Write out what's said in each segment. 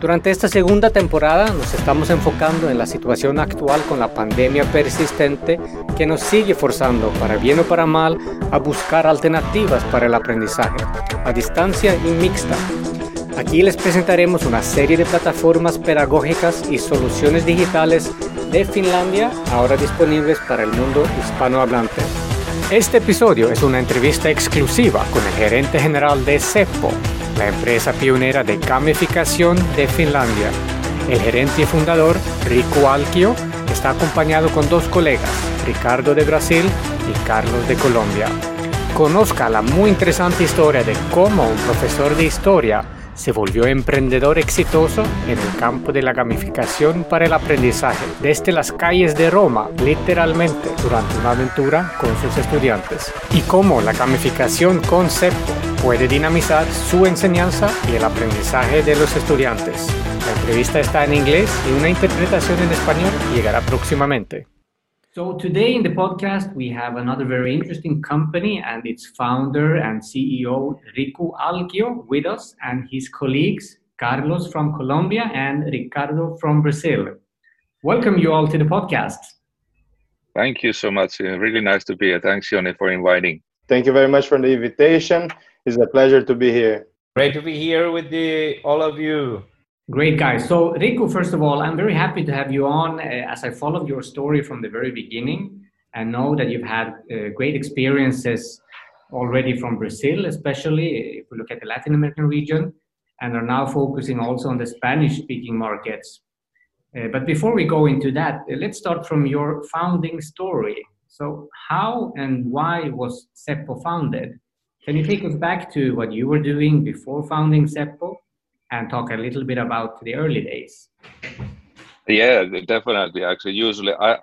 durante esta segunda temporada nos estamos enfocando en la situación actual con la pandemia persistente que nos sigue forzando, para bien o para mal, a buscar alternativas para el aprendizaje, a distancia y mixta. Aquí les presentaremos una serie de plataformas pedagógicas y soluciones digitales de Finlandia ahora disponibles para el mundo hispanohablante. Este episodio es una entrevista exclusiva con el gerente general de CEPO, la empresa pionera de gamificación de Finlandia. El gerente y fundador, Rico Alquio, está acompañado con dos colegas, Ricardo de Brasil y Carlos de Colombia. Conozca la muy interesante historia de cómo un profesor de historia se volvió emprendedor exitoso en el campo de la gamificación para el aprendizaje desde las calles de Roma, literalmente, durante una aventura con sus estudiantes. Y cómo la gamificación concepto puede dinamizar su enseñanza y el aprendizaje de los estudiantes. La entrevista está en inglés y una interpretación en español llegará próximamente. So today in the podcast we have another very interesting company and its founder and CEO Riku Alquio with us and his colleagues Carlos from Colombia and Ricardo from Brazil. Welcome you all to the podcast. Thank you so much. Really nice to be here. Thanks, Yoni, for inviting. Thank you very much for the invitation. It's a pleasure to be here. Great to be here with the, all of you. Great, guys. So, Riku, first of all, I'm very happy to have you on uh, as I followed your story from the very beginning and know that you've had uh, great experiences already from Brazil, especially if we look at the Latin American region, and are now focusing also on the Spanish speaking markets. Uh, but before we go into that, uh, let's start from your founding story. So, how and why was Seppo founded? Can you take us back to what you were doing before founding Seppo? and talk a little bit about the early days. Yeah, definitely. Actually, usually I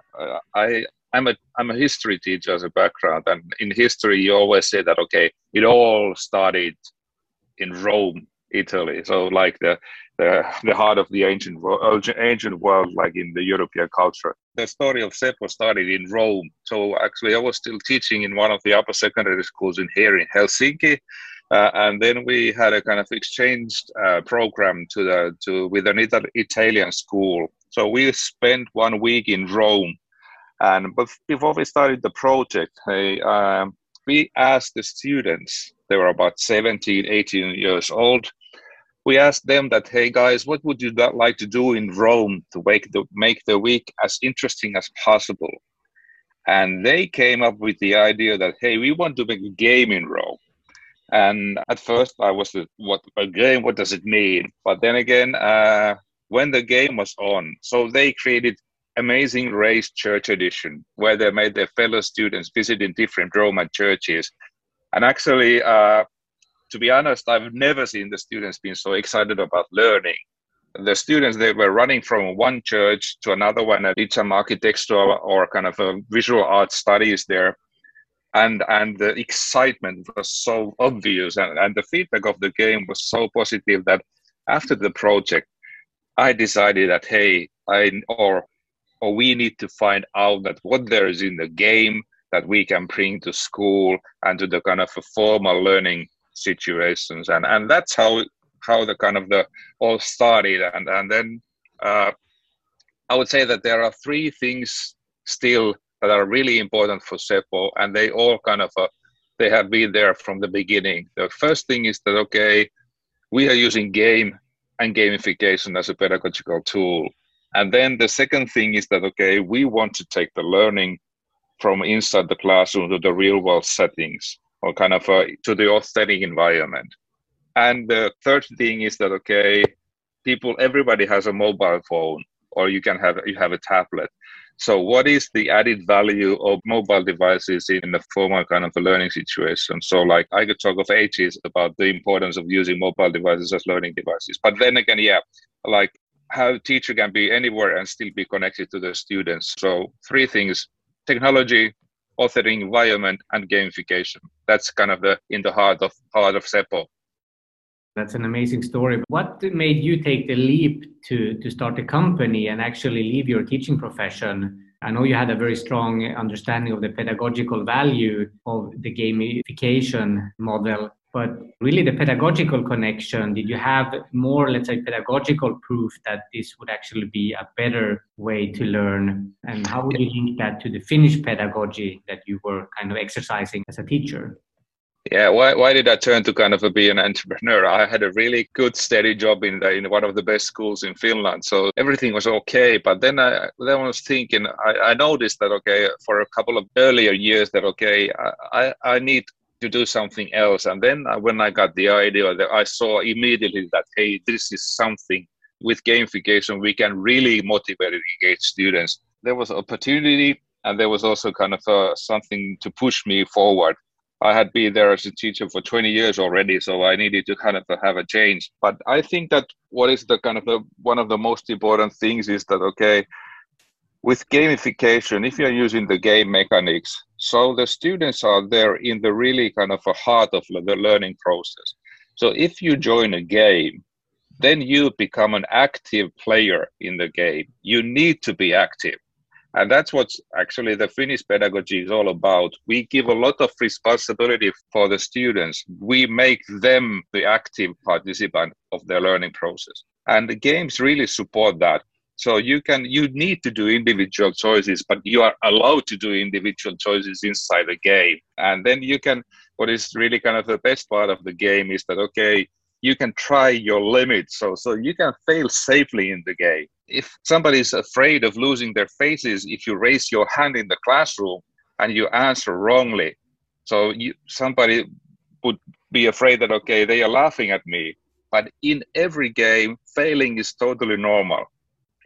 I I'm a I'm a history teacher as a background, and in history you always say that okay, it all started in Rome, Italy. So like the the, heart of the ancient world, ancient world, like in the European culture. The story of Seppo started in Rome. So actually, I was still teaching in one of the upper secondary schools in here in Helsinki, uh, and then we had a kind of exchange uh, program to the to with an Italian school. So we spent one week in Rome, and but before we started the project, hey, um, we asked the students. They were about 17, 18 years old. We asked them that, hey guys, what would you like to do in Rome to make the make the week as interesting as possible? And they came up with the idea that, hey, we want to make a game in Rome and at first, I was what a game? What does it mean? But then again, uh, when the game was on, so they created Amazing Race Church Edition, where they made their fellow students visit in different Roman churches. And actually, uh, to be honest, I've never seen the students being so excited about learning. The students they were running from one church to another one, and did some architectural or kind of a visual art studies there and and the excitement was so obvious and, and the feedback of the game was so positive that after the project i decided that hey i or or we need to find out that what there is in the game that we can bring to school and to the kind of a formal learning situations. And and that's how how the kind of the all started. And and then uh, i would say that there are three things still that are really important for Seppo, and they all kind of uh, they have been there from the beginning. The first thing is that okay, we are using game and gamification as a pedagogical tool, and then the second thing is that okay, we want to take the learning from inside the classroom to the real world settings or kind of uh, to the authentic environment. And the third thing is that okay, people, everybody has a mobile phone, or you can have you have a tablet so, what is the added value of mobile devices in a formal kind of a learning situation? So, like I could talk of ages about the importance of using mobile devices as learning devices. But then again, yeah, like how teacher can be anywhere and still be connected to the students. So, three things technology, authoring environment, and gamification. That's kind of the in the heart of heart of Seppo. That's an amazing story. What made you take the leap to, to start a company and actually leave your teaching profession? I know you had a very strong understanding of the pedagogical value of the gamification model, but really the pedagogical connection, did you have more, let's say, pedagogical proof that this would actually be a better way to learn? And how would you link that to the Finnish pedagogy that you were kind of exercising as a teacher? Yeah, why, why did I turn to kind of a, be an entrepreneur? I had a really good steady job in the, in one of the best schools in Finland, so everything was okay. But then I then I was thinking, I, I noticed that okay, for a couple of earlier years, that okay, I, I need to do something else. And then when I got the idea, that I saw immediately that hey, this is something with gamification we can really motivate and engage students. There was opportunity, and there was also kind of uh, something to push me forward I had been there as a teacher for 20 years already, so I needed to kind of have a change. But I think that what is the kind of the, one of the most important things is that okay, with gamification, if you're using the game mechanics, so the students are there in the really kind of a heart of the learning process. So if you join a game, then you become an active player in the game. You need to be active and that's what actually the Finnish pedagogy is all about. We give a lot of responsibility for the students. We make them the active participant of their learning process. And the games really support that. So you can you need to do individual choices, but you are allowed to do individual choices inside the game. And then you can what is really kind of the best part of the game is that okay, you can try your limits. So so you can fail safely in the game if somebody is afraid of losing their faces if you raise your hand in the classroom and you answer wrongly so you, somebody would be afraid that okay they are laughing at me but in every game failing is totally normal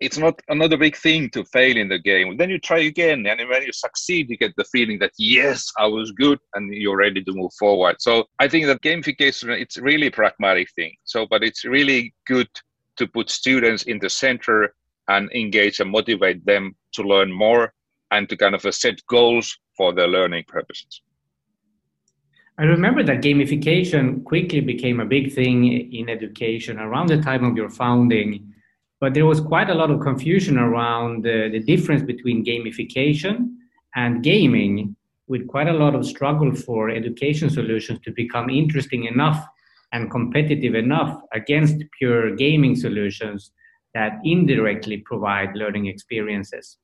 it's not another big thing to fail in the game. Then you try again and when you succeed you get the feeling that yes i was good and you're ready to move forward. So i think that gamification it's really pragmatic thing. So but it's really good to put students in the center and engage and motivate them to learn more and to kind of uh, set goals for their learning purposes. I remember that gamification quickly became a big thing in education around the time of your founding, but there was quite a lot of confusion around the, the difference between gamification and gaming, with quite a lot of struggle for education solutions to become interesting enough and competitive enough against pure gaming solutions that indirectly provide learning experiences.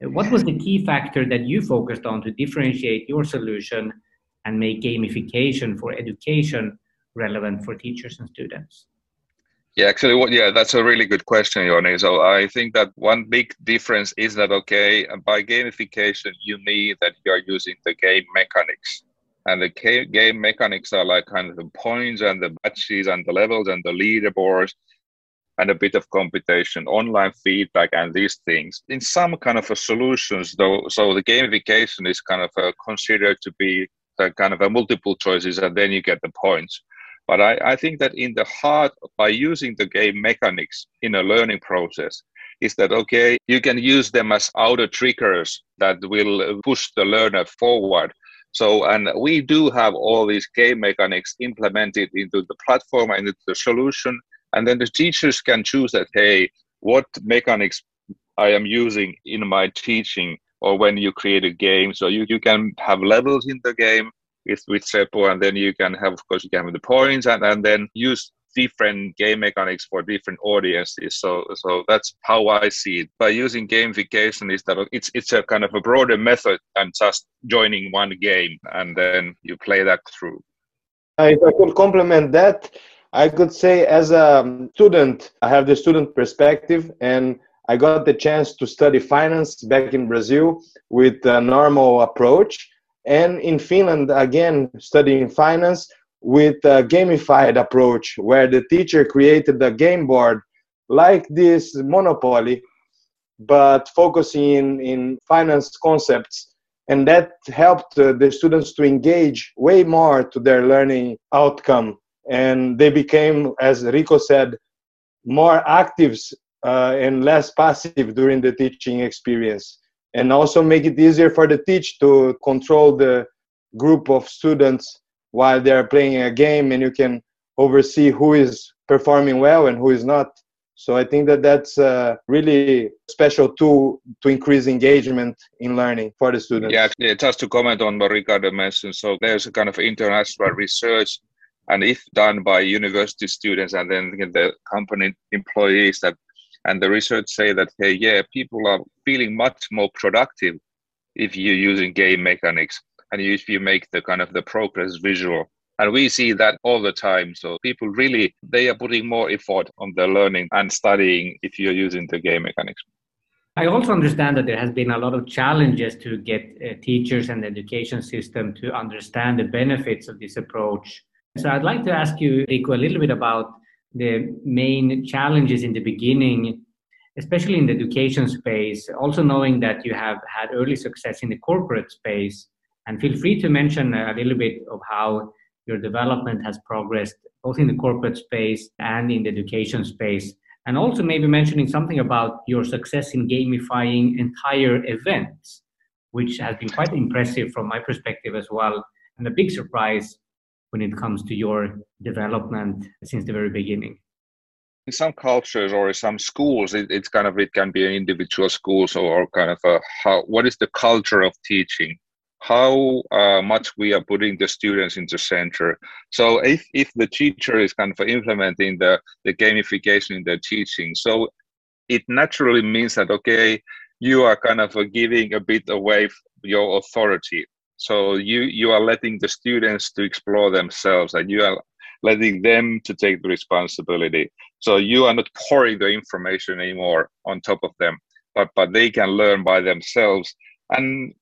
What was the key factor that you focused on to differentiate your solution and make gamification for education relevant for teachers and students? Yeah, actually, what, yeah, that's a really good question, Joni. So I think that one big difference is that, okay, by gamification, you mean that you are using the game mechanics and the game mechanics are like kind of the points and the badges and the levels and the leaderboards and a bit of computation, online feedback, and these things. In some kind of a solutions, though, so the gamification is kind of considered to be a kind of a multiple choices, and then you get the points. But I, I think that in the heart, by using the game mechanics in a learning process, is that okay? You can use them as outer triggers that will uh, push the learner forward so, and we do have all these game mechanics implemented into the platform and into the solution. And then the teachers can choose that, hey, what mechanics I am using in my teaching or when you create a game. So you, you can have levels in the game with, with and then you can have, of course, you can have the points and, and then use different game mechanics for different audiences. So, so that's how I see it. By using gamification, is that it's it's a kind of a broader method than just joining one game and then you play that through. Uh, if I could complement that, I could say as a student, I have the student perspective and I got the chance to study finance back in Brazil with a normal approach. And in Finland, again, studying finance, with a gamified approach where the teacher created a game board like this monopoly but focusing in, in finance concepts. And that helped uh, the students to engage way more to their learning outcome. And they became as Riku said more active uh, and less passive during the teaching experience and also make it easier for the teach to control the group of students while they are playing a game and you can oversee who is performing well and who is not. So i think that that's a really special tool to increase engagement in learning for the students. Yeah actually, just to comment on what ricardo mentioned. So there's a kind of international research and if done by university students and then the company employees that and the research say that hey yeah people are feeling much more productive if you're using game mechanics and if you make the kind of the progress visual. And we see that all the time. So people really they are putting more effort on their learning and studying if you're using the game mechanics. I also understand that there has been a lot of challenges to get uh, teachers and the education system to understand the benefits of this approach. So I'd like to ask you, Riku, a little bit about the main challenges in the beginning, especially in the education space, also knowing that you have had early success in the corporate space. And feel free to mention a little bit of how your development has progressed both in the corporate space and in the education space. And also maybe mentioning something about your success in gamifying entire events, which has been quite impressive from my perspective as well. And a big surprise when it comes to your development since the very beginning? In some cultures or in some schools, it, it's kind of it can be an individual schools or, kind of a how what is the culture of teaching how uh, much we are putting the students into center. So if, if the teacher is kind of implementing the, the gamification in their teaching, so it naturally means that, okay, you are kind of giving a bit away your authority so you you are letting the students to explore themselves and you are letting them to take the responsibility. So you are not pouring the information anymore on top of them but but they can learn by themselves. And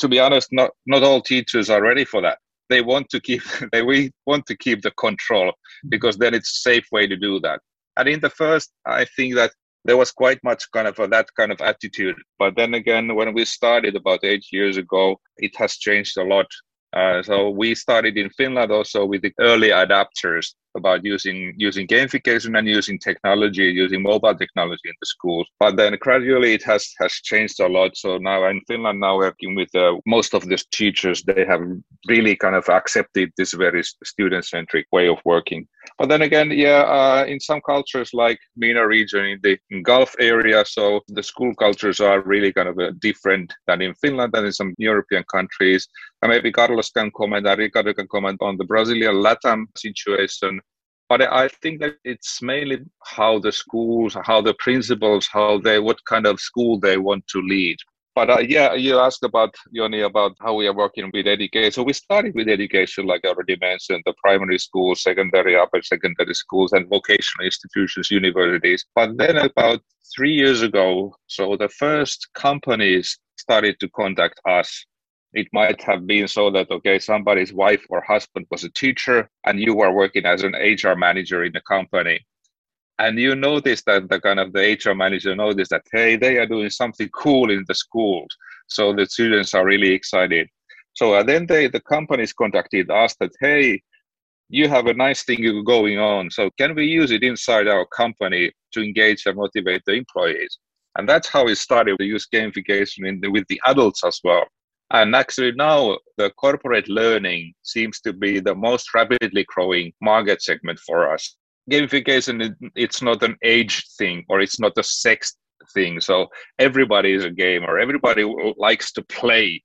to be honest not not all teachers are ready for that. They want to keep they we want to keep the control because then it's a safe way to do that. And in the first i think that there was quite much kind of a, that kind of attitude. But then again, when we started about eight years ago, it has changed a lot. Uh, so we started in Finland also with the early adapters about using using gamification and using technology, using mobile technology in the schools. But then gradually it has has changed a lot. So now in Finland, now working with uh, most of the teachers, they have really kind of accepted this very student centric way of working. But then again, yeah, uh, in some cultures like MENA region in the in Gulf area, so the school cultures are really kind of uh, different than in Finland and in some European countries. And maybe Carlos can comment, and Ricardo can comment on the Brazilian LATAM situation but I think that it's mainly how the schools, how the principals, how they, what kind of school they want to lead. But uh, yeah, you asked about Yoni about how we are working with education. So we started with education, like I already mentioned, the primary schools, secondary, upper secondary schools, and vocational institutions, universities. But then about three years ago, so the first companies started to contact us it might have been so that okay somebody's wife or husband was a teacher and you were working as an hr manager in the company. And you notice that the kind of the hr manager noticed that hey they are doing something cool in the schools. So the students are really excited. So uh, then they the companies contacted us that hey you have a nice thing going on. So can we use it inside our company to engage and motivate the employees? And that's how we started to use gamification in the, with the adults as well and actually now the corporate learning seems to be the most rapidly growing market segment for us. Gamification, it's not an age thing or it's not a sex thing. So everybody is a gamer. Everybody likes to play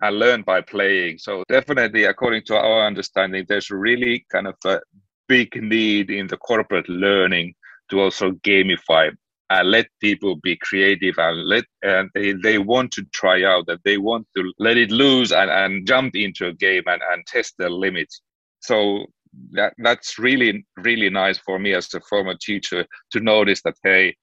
and learn by playing. So definitely, according to our understanding, there's really kind of a big need in the corporate learning to also gamify and let people be creative and let and they, they want to try out that they want to let it loose and, and jump into a game and, and test their limits so that that's really really nice for me as a former teacher to notice that hey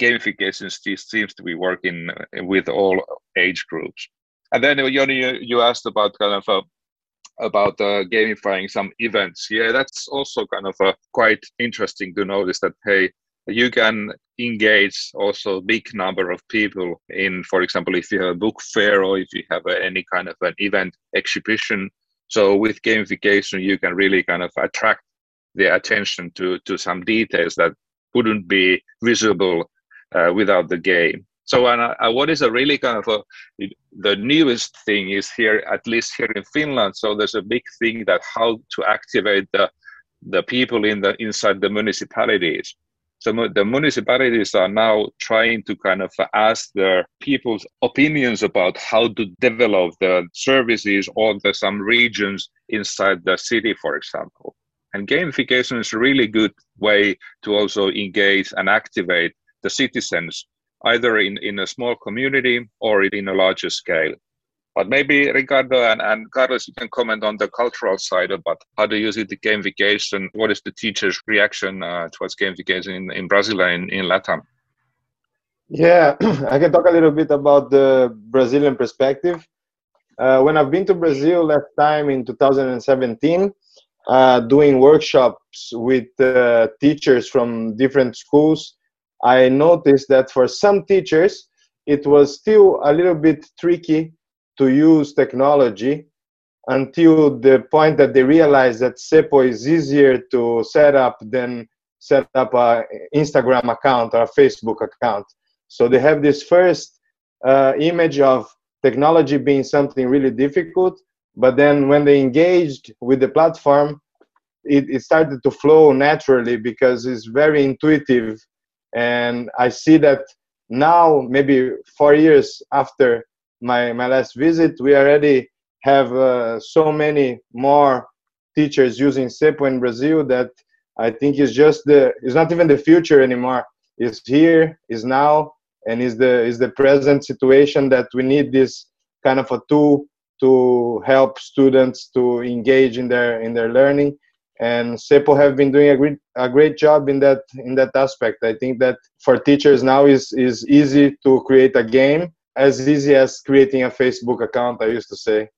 gamification seems to be working with all age groups and then uh, Yoni, you, asked about kind of a about uh, gamifying some events. Yeah, that's also kind of a quite interesting to notice that hey, you can engage also a big number of people in for example if you have a book fair or if you have any kind of an event exhibition so with gamification you can really kind of attract the attention to to some details that wouldn't be visible uh, without the game So, and uh, what is a really kind of a, the newest thing is here, at least here in Finland. So there's a big thing that how to activate the the people in the inside the municipalities. So the municipalities are now trying to kind of ask their people's opinions about how to develop the services or the some regions inside the city, for example. And gamification is a really good way to also engage and activate the citizens, either in, in a small community or in a larger scale. But maybe Ricardo and, and Carlos, you can comment on the cultural side about how do you see the gamification? What is the teacher's reaction uh, towards gamification in, in Brazil and in, in Latam? Yeah, I can talk a little bit about the Brazilian perspective. Uh, when I've been to Brazil last time in 2017, uh, doing workshops with uh, teachers from different schools, I noticed that for some teachers, it was still a little bit tricky to use technology until the point that they realize that Seppo is easier to set up than set up an Instagram account or a Facebook account. So they have this first uh, image of technology being something really difficult, but then when they engaged with the platform it, it started to flow naturally because it's very intuitive and i see that now maybe four years after my, my last visit we already have uh, so many more teachers using Seppo in brazil that i think it's just the it's not even the future anymore it's here, it's now and is the is the present situation that we need this kind of a tool to help students to engage in their in their learning and Seppo have been doing a great a great job in that in that aspect. I think that for teachers now is is easy to create a game as easy as creating a Facebook account. I used to say.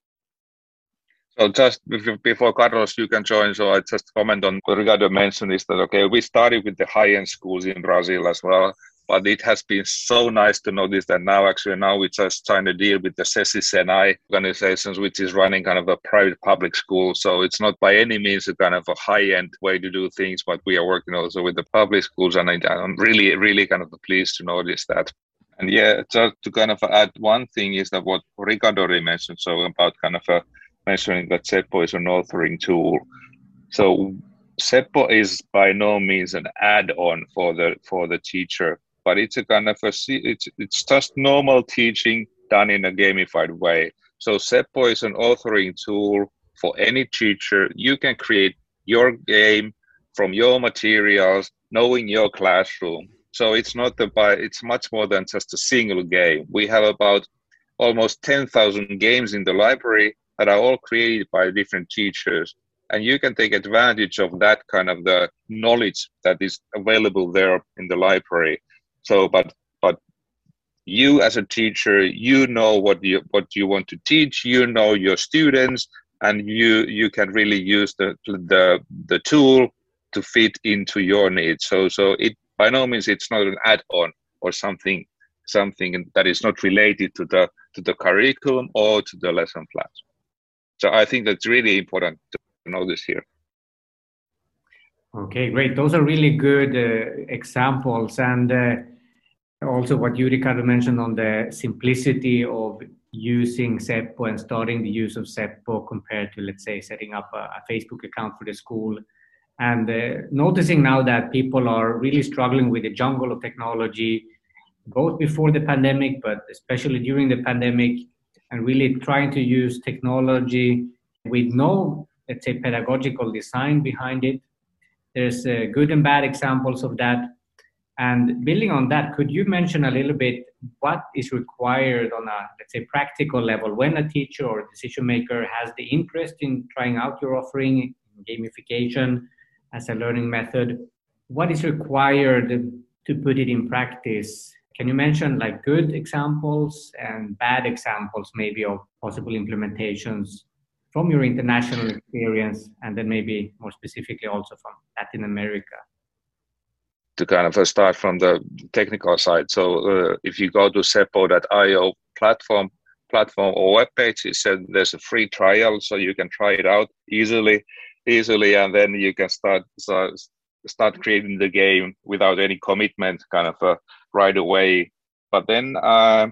So just before Carlos, you can join. So I just comment on what Ricardo mentioned is that okay, we started with the high-end schools in Brazil as well, but it has been so nice to notice that now actually now we just signed a deal with the SESI Senai organizations, which is running kind of a private public school. So it's not by any means a kind of a high end way to do things, but we are working also with the public schools, and I'm really really kind of pleased to notice that. And yeah, just to kind of add one thing is that what Ricardo already mentioned, so about kind of a, mentioning that Seppo is an authoring tool. So Seppo is by no means an add-on for the for the teacher but it's a kind of a it's it's just normal teaching done in a gamified way. So Seppo is an authoring tool for any teacher. You can create your game from your materials, knowing your classroom. So it's not about it's much more than just a single game. We have about almost 10,000 games in the library that are all created by different teachers. And you can take advantage of that kind of the knowledge that is available there in the library. So but but you as a teacher you know what you what you want to teach you know your students and you you can really use the the the tool to fit into your needs. So so it by no means it's not an add-on or something something that is not related to the to the curriculum or to the lesson plans. So i think that's really important to know this here. Okay great. Those are really good uh, examples. And uh, also what you Ricardo mentioned on the simplicity of using Seppo and starting the use of Seppo compared to let's say setting up a, a Facebook account for the school and uh, noticing now that people are really struggling with the jungle of technology both before the pandemic but especially during the pandemic and really trying to use technology with no let's say pedagogical design behind it. There's uh, good and bad examples of that. And building on that, could you mention a little bit what is required on a, let's say, practical level when a teacher or decision maker has the interest in trying out your offering, gamification as a learning method? What is required to put it in practice? Can you mention like good examples and bad examples, maybe of possible implementations from your international experience, and then maybe more specifically also from Latin America? to kind of start from the technical side. So uh, if you go to seppo.io platform platform or web page, it said there's a free trial, so you can try it out easily, easily, and then you can start start, creating the game without any commitment, kind of uh, right away. But then uh,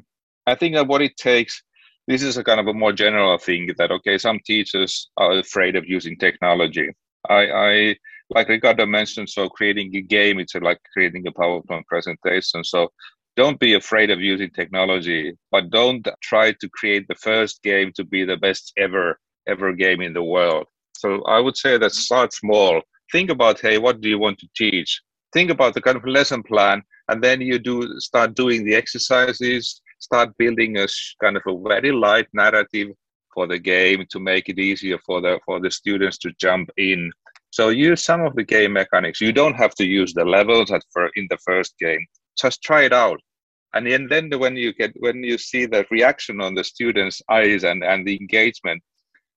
I think that what it takes, this is a kind of a more general thing that okay, some teachers are afraid of using technology. I, I like Ricardo mentioned, so creating a game, it's like creating a PowerPoint presentation. So don't be afraid of using technology, but don't try to create the first game to be the best ever ever game in the world. So I would say that start small. Think about hey, what do you want to teach? Think about the kind of lesson plan, and then you do start doing the exercises. Start building a kind of a very light narrative for the game to make it easier for the for the students to jump in. So use some of the game mechanics. You don't have to use the levels at for in the first game just try it out and then, then when you get when you see the reaction on the students eyes and and the engagement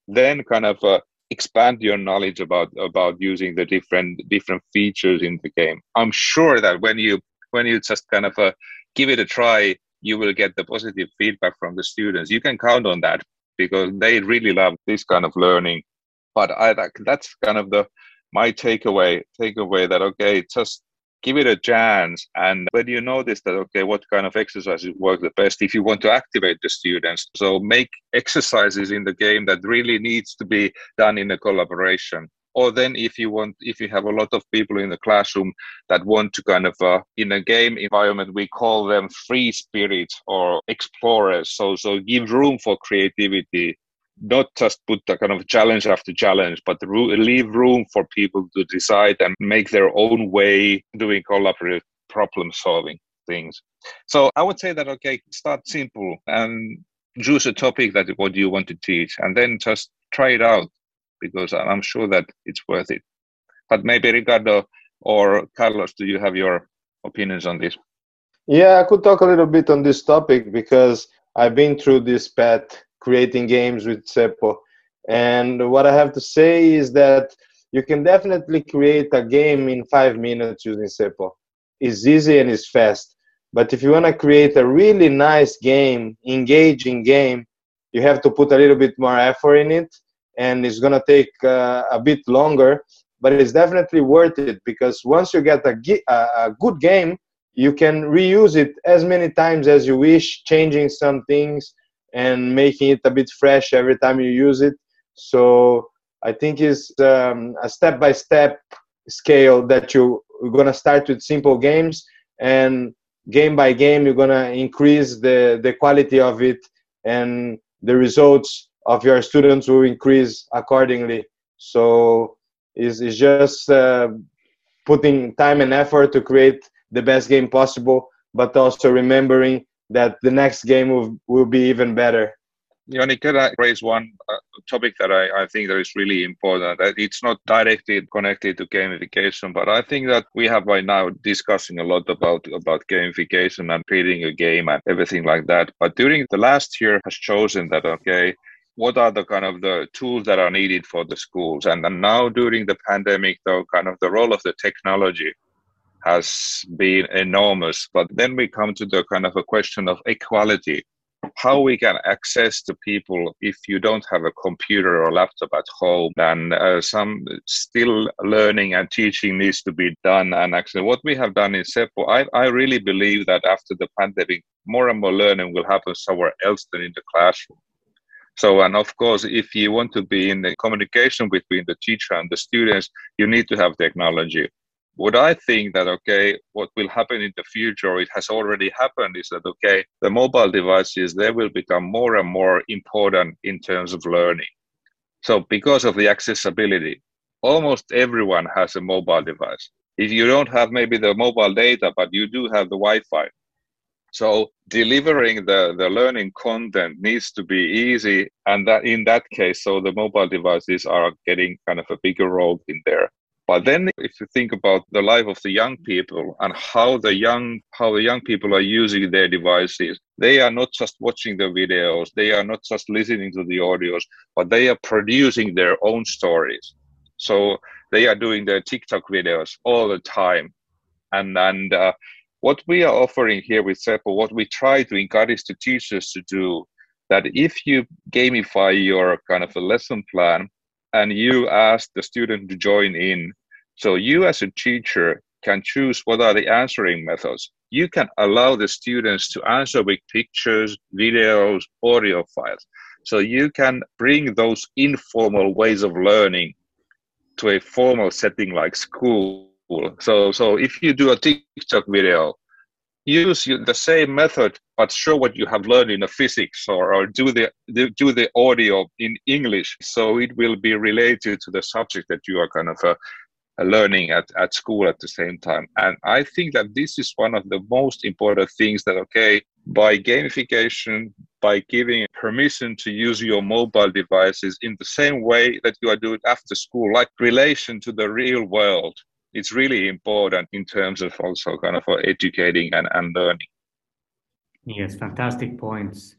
then kind of uh, expand your knowledge about about using the different different features in the game. I'm sure that when you when you just kind of uh, give it a try you will get the positive feedback from the students. You can count on that because they really love this kind of learning. But i that's kind of the my takeaway takeaway that okay just give it a chance and when you notice that okay what kind of exercises work the best if you want to activate the students. So make exercises in the game that really needs to be done in a collaboration. Or then if you want if you have a lot of people in the classroom that want to kind of uh, in a game environment we call them free spirits or explorers. So so give room for creativity not just put a kind of challenge after challenge, but leave room for people to decide and make their own way doing collaborative problem solving things. So I would say that okay, start simple and choose a topic that what you want to teach, and then just try it out because I'm sure that it's worth it. But maybe Ricardo or Carlos, do you have your opinions on this? Yeah, I could talk a little bit on this topic because I've been through this path creating games with Seppo. And what I have to say is that you can definitely create a game in five minutes using Seppo. It's easy and it's fast. But if you want to create a really nice game, engaging game, you have to put a little bit more effort in it, and it's going to take uh, a bit longer. But it's definitely worth it because once you get a, a good game, you can reuse it as many times as you wish, changing some things, and making it a bit fresh every time you use it. So I think it's um, a step-by-step scale that you, you're gonna start with simple games, and game by game you're gonna increase the the quality of it, and the results of your students will increase accordingly. So it's, it's just uh, putting time and effort to create the best game possible, but also remembering that the next game will, will be even better. Joni, can I raise one uh, topic that I, I think that is really important? That it's not directly connected to gamification, but I think that we have by now discussing a lot about about gamification and creating a game and everything like that. But during the last year has chosen that okay, what are the kind of the tools that are needed for the schools? And, and now during the pandemic, though, kind of the role of the technology has been enormous. But then we come to the kind of a question of equality. How we can access to people if you don't have a computer or laptop at home? And uh, some still learning and teaching needs to be done. And actually what we have done in Seppo I, I really believe that after the pandemic more and more learning will happen somewhere else than in the classroom. So and of course if you want to be in the communication between the teacher and the students you need to have technology what I think that okay, what will happen in the future, it has already happened, is that okay, the mobile devices they will become more and more important in terms of learning. So because of the accessibility, almost everyone has a mobile device. If you don't have maybe the mobile data, but you do have the Wi-Fi. So delivering the, the learning content needs to be easy. And that in that case, so the mobile devices are getting kind of a bigger role in there. But then if you think about the life of the young people and how the young how the young people are using their devices, they are not just watching the videos, they are not just listening to the audios, but they are producing their own stories. So they are doing their TikTok videos all the time. And and uh, what we are offering here with Seppo, what we try to encourage the teachers to do, that if you gamify your kind of a lesson plan and you ask the student to join in. So you as a teacher, can choose what are the answering methods. You can allow the students to answer with pictures, videos, audio files. So you can bring those informal ways of learning to a formal setting like school. So, so if you do a TikTok video, use the same method but show what you have learned in the physics or, or do the do the audio in english. So it will be related to the subject that you are kind of uh, learning at, at school at the same time. And i think that this is one of the most important things that okay by gamification by giving permission to use your mobile devices in the same way that you are doing after school like relation to the real world it's really important in terms of also kind of educating and, and learning. Yes, fantastic points.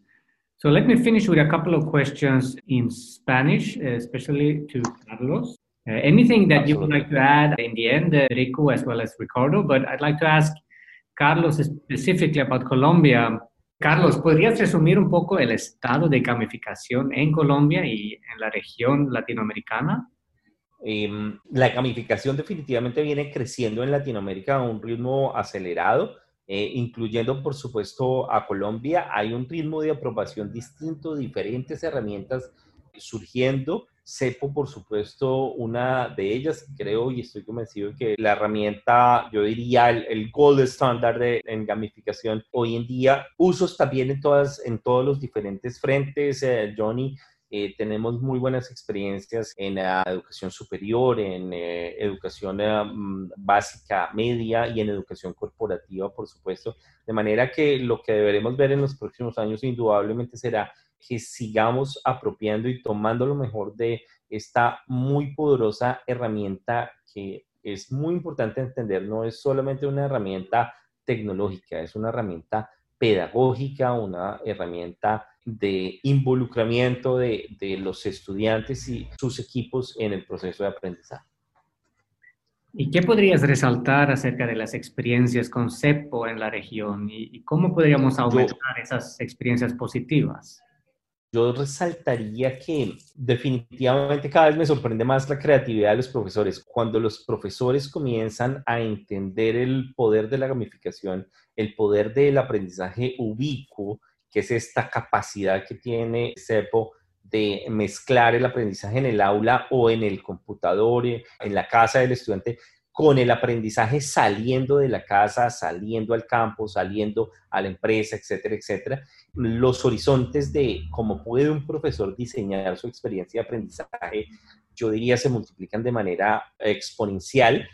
So let me finish with a couple of questions in Spanish, especially to Carlos. Uh, anything that Absolutely. you would like to add in the end, uh, Riku, as well as Ricardo, but I'd like to ask Carlos specifically about Colombia. Carlos, ¿podrías resumir un poco el estado de gamificación en Colombia y en la región latinoamericana? Em, la gamificación definitivamente viene creciendo en Latinoamérica a un ritmo acelerado, eh, incluyendo por supuesto a Colombia. Hay un ritmo de aprobación distinto, diferentes herramientas surgiendo. CEPO, por supuesto, una de ellas, creo y estoy convencido que la herramienta, yo diría, el, gold standard de, en gamificación hoy en día, usos también en, todas, en todos los diferentes frentes. Eh, Johnny eh, tenemos muy buenas experiencias en la educación superior, en eh, educación eh, mm, básica, media y en educación corporativa, por supuesto. De manera que lo que deberemos ver en los próximos años indudablemente será que sigamos apropiando y tomando lo mejor de esta muy poderosa herramienta que es muy importante entender, no es solamente una herramienta tecnológica, es una herramienta pedagógica, una herramienta de involucramiento de, de, los estudiantes y sus equipos en el proceso de aprendizaje. ¿Y qué podrías resaltar acerca de las experiencias con CEPO en la región y, cómo podríamos aumentar esas experiencias positivas? Yo resaltaría que definitivamente cada vez me sorprende más la creatividad de los profesores. Cuando los profesores comienzan a entender el poder de la gamificación, el poder del aprendizaje ubicuo, que es esta capacidad que tiene CEPO de mezclar el aprendizaje en el aula o en el computador, en la casa del estudiante, con el aprendizaje saliendo de la casa, saliendo al campo, saliendo a la empresa, etcétera, etcétera. Los horizontes de cómo puede un profesor diseñar su experiencia de aprendizaje, yo diría, se multiplican de manera exponencial,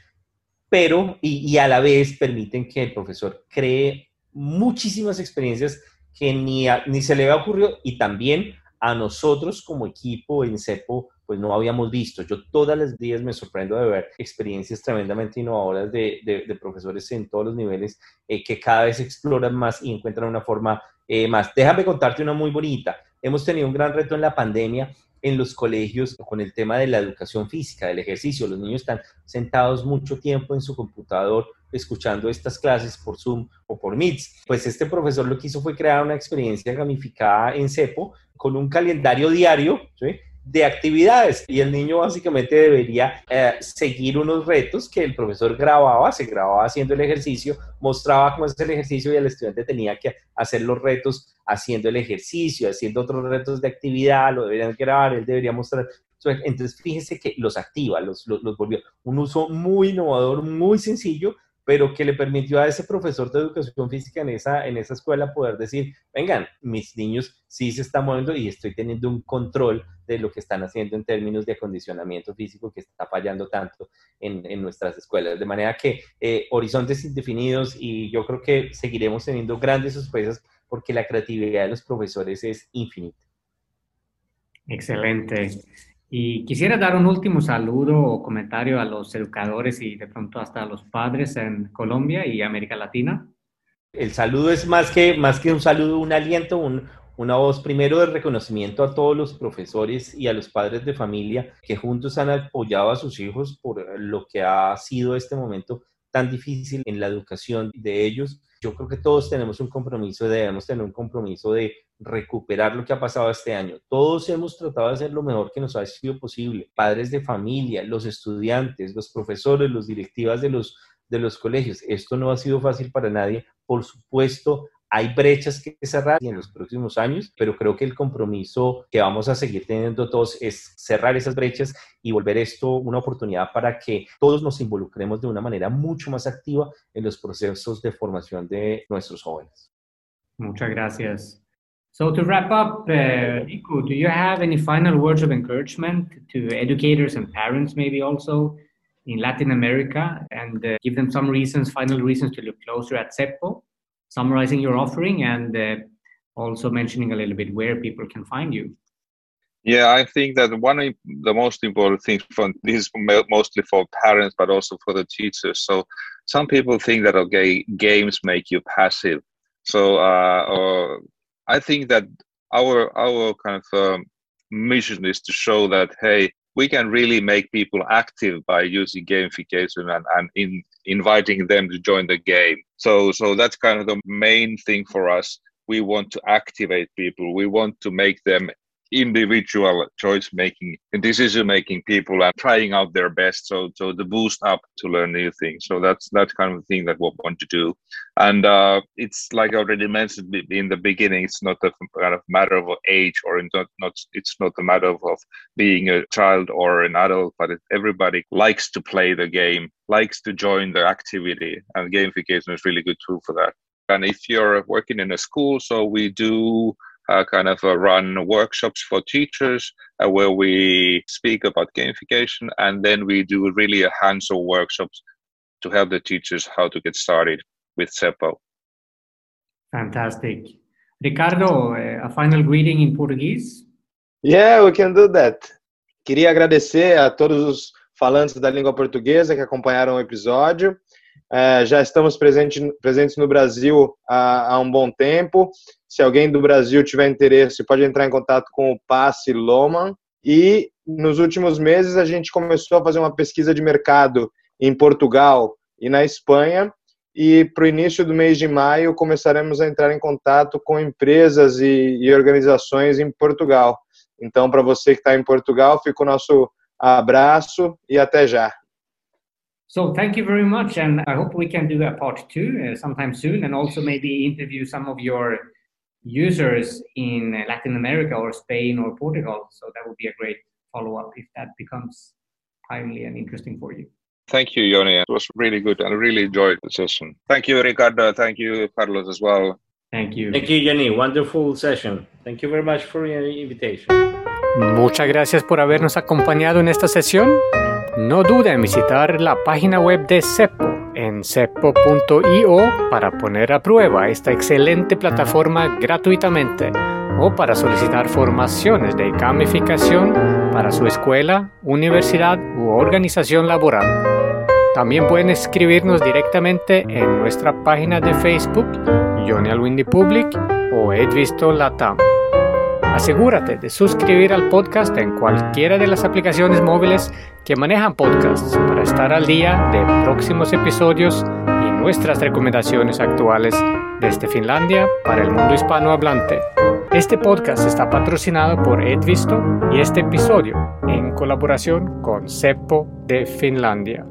pero y, a la vez permiten que el profesor cree muchísimas experiencias que ni, ni se le había ocurrido y también a nosotros como equipo en CEPO pues no habíamos visto. Yo todas las días me sorprendo de ver experiencias tremendamente innovadoras de, de, profesores en todos los niveles eh, que cada vez exploran más y encuentran una forma eh, más. Déjame contarte una muy bonita. Hemos tenido un gran reto en la pandemia en los colegios con el tema de la educación física, del ejercicio. Los niños están sentados mucho tiempo en su computador escuchando estas clases por Zoom o por Meets. Pues este profesor lo que hizo fue crear una experiencia gamificada en CEPO con un calendario diario, ¿sí? De actividades y el niño básicamente debería eh, seguir unos retos que el profesor grababa, se grababa haciendo el ejercicio, mostraba cómo es el ejercicio y el estudiante tenía que hacer los retos haciendo el ejercicio, haciendo otros retos de actividad, lo deberían grabar, él debería mostrar. Entonces, fíjese que los activa, los, los, los volvió un uso muy innovador, muy sencillo, pero que le permitió a ese profesor de educación física en esa, en esa escuela poder decir, vengan, mis niños sí se están moviendo y estoy teniendo un control de lo que están haciendo en términos de acondicionamiento físico que está fallando tanto en, en nuestras escuelas. De manera que eh, horizontes indefinidos y yo creo que seguiremos teniendo grandes sorpresas porque la creatividad de los profesores es infinita. Excelente. Y quisiera dar un último saludo o comentario a los educadores y de pronto hasta a los padres en Colombia y América Latina. El saludo es más que, más que un saludo, un aliento, un, una voz primero de reconocimiento a todos los profesores y a los padres de familia que juntos han apoyado a sus hijos por lo que ha sido este momento tan difícil en la educación de ellos. Yo creo que todos tenemos un compromiso, debemos tener un compromiso de recuperar lo que ha pasado este año. Todos hemos tratado de hacer lo mejor que nos ha sido posible. Padres de familia, los estudiantes, los profesores, los directivas de los, de los colegios. Esto no ha sido fácil para nadie. Por supuesto, hay brechas que cerrar en los próximos años, pero creo que el compromiso que vamos a seguir teniendo todos es cerrar esas brechas y volver esto una oportunidad para que todos nos involucremos de una manera mucho más activa en los procesos de formación de nuestros jóvenes. Muchas gracias. So to wrap up, uh, Nico, do you have any final words of encouragement to educators and parents, maybe also in Latin America, and uh, give them some reasons, final reasons to look closer at CEPO? Summarizing your offering and uh, also mentioning a little bit where people can find you. Yeah, I think that one of the most important things for this is mostly for parents, but also for the teachers. So some people think that okay, games make you passive. So uh, I think that our our kind of um, mission is to show that hey, we can really make people active by using gamification and, and in inviting them to join the game. So so that's kind of the main thing for us. We want to activate people. We want to make them individual choice making and decision making people and trying out their best. So so the boost up to learn new things. So that's that kind of thing that we want to do. And uh, it's like i already mentioned in the beginning it's not a kind of matter of age or not, not it's not a matter of, of being a child or an adult but it, everybody likes to play the game likes to join the activity and gamification is really good tool for that. And if you're working in a school so we do kind of uh, run workshops for teachers uh, where we speak about gamification and then we do really a hands-on workshops to help the teachers how to get started with Seppo. Fantastic. Ricardo, a final greeting in Portuguese? Yeah, we can do that. Queria agradecer a todos os falantes da língua portuguesa que acompanharam o episódio. É, já estamos presente, presentes no Brasil há, há, um bom tempo. Se alguém do Brasil tiver interesse, pode entrar em contato com o Passe Loman. E nos últimos meses a gente começou a fazer uma pesquisa de mercado em Portugal e na Espanha. E para o início do mês de maio começaremos a entrar em contato com empresas e, e organizações em Portugal. Então, para você que está em Portugal, fica o nosso abraço e até já. So thank you very much, and I hope we can do a part two uh, sometime soon, and also maybe interview some of your users in Latin America or Spain or Portugal. So that would be a great follow up if that becomes timely and interesting for you. Thank you, Yoni. It was really good and I really enjoyed the session. Thank you, Ricardo. Thank you, Carlos, as well. Thank you. Thank you, Yoni. Wonderful session. Thank you very much for your invitation. Muchas gracias por habernos acompañado en esta sesión. No dude en visitar la página web de CEPO en cepo.io para poner a prueba esta excelente plataforma gratuitamente o para solicitar formaciones de gamificación para su escuela, universidad u organización laboral. También pueden escribirnos directamente en nuestra página de Facebook, Johnny Alwindy Public o Edvisto Latam. Asegúrate de suscribir al podcast en cualquiera de las aplicaciones móviles que manejan podcasts para estar al día de próximos episodios y nuestras recomendaciones actuales desde Finlandia para el mundo hispanohablante. Este podcast está patrocinado por Edvisto y este episodio en colaboración con CEPO de Finlandia.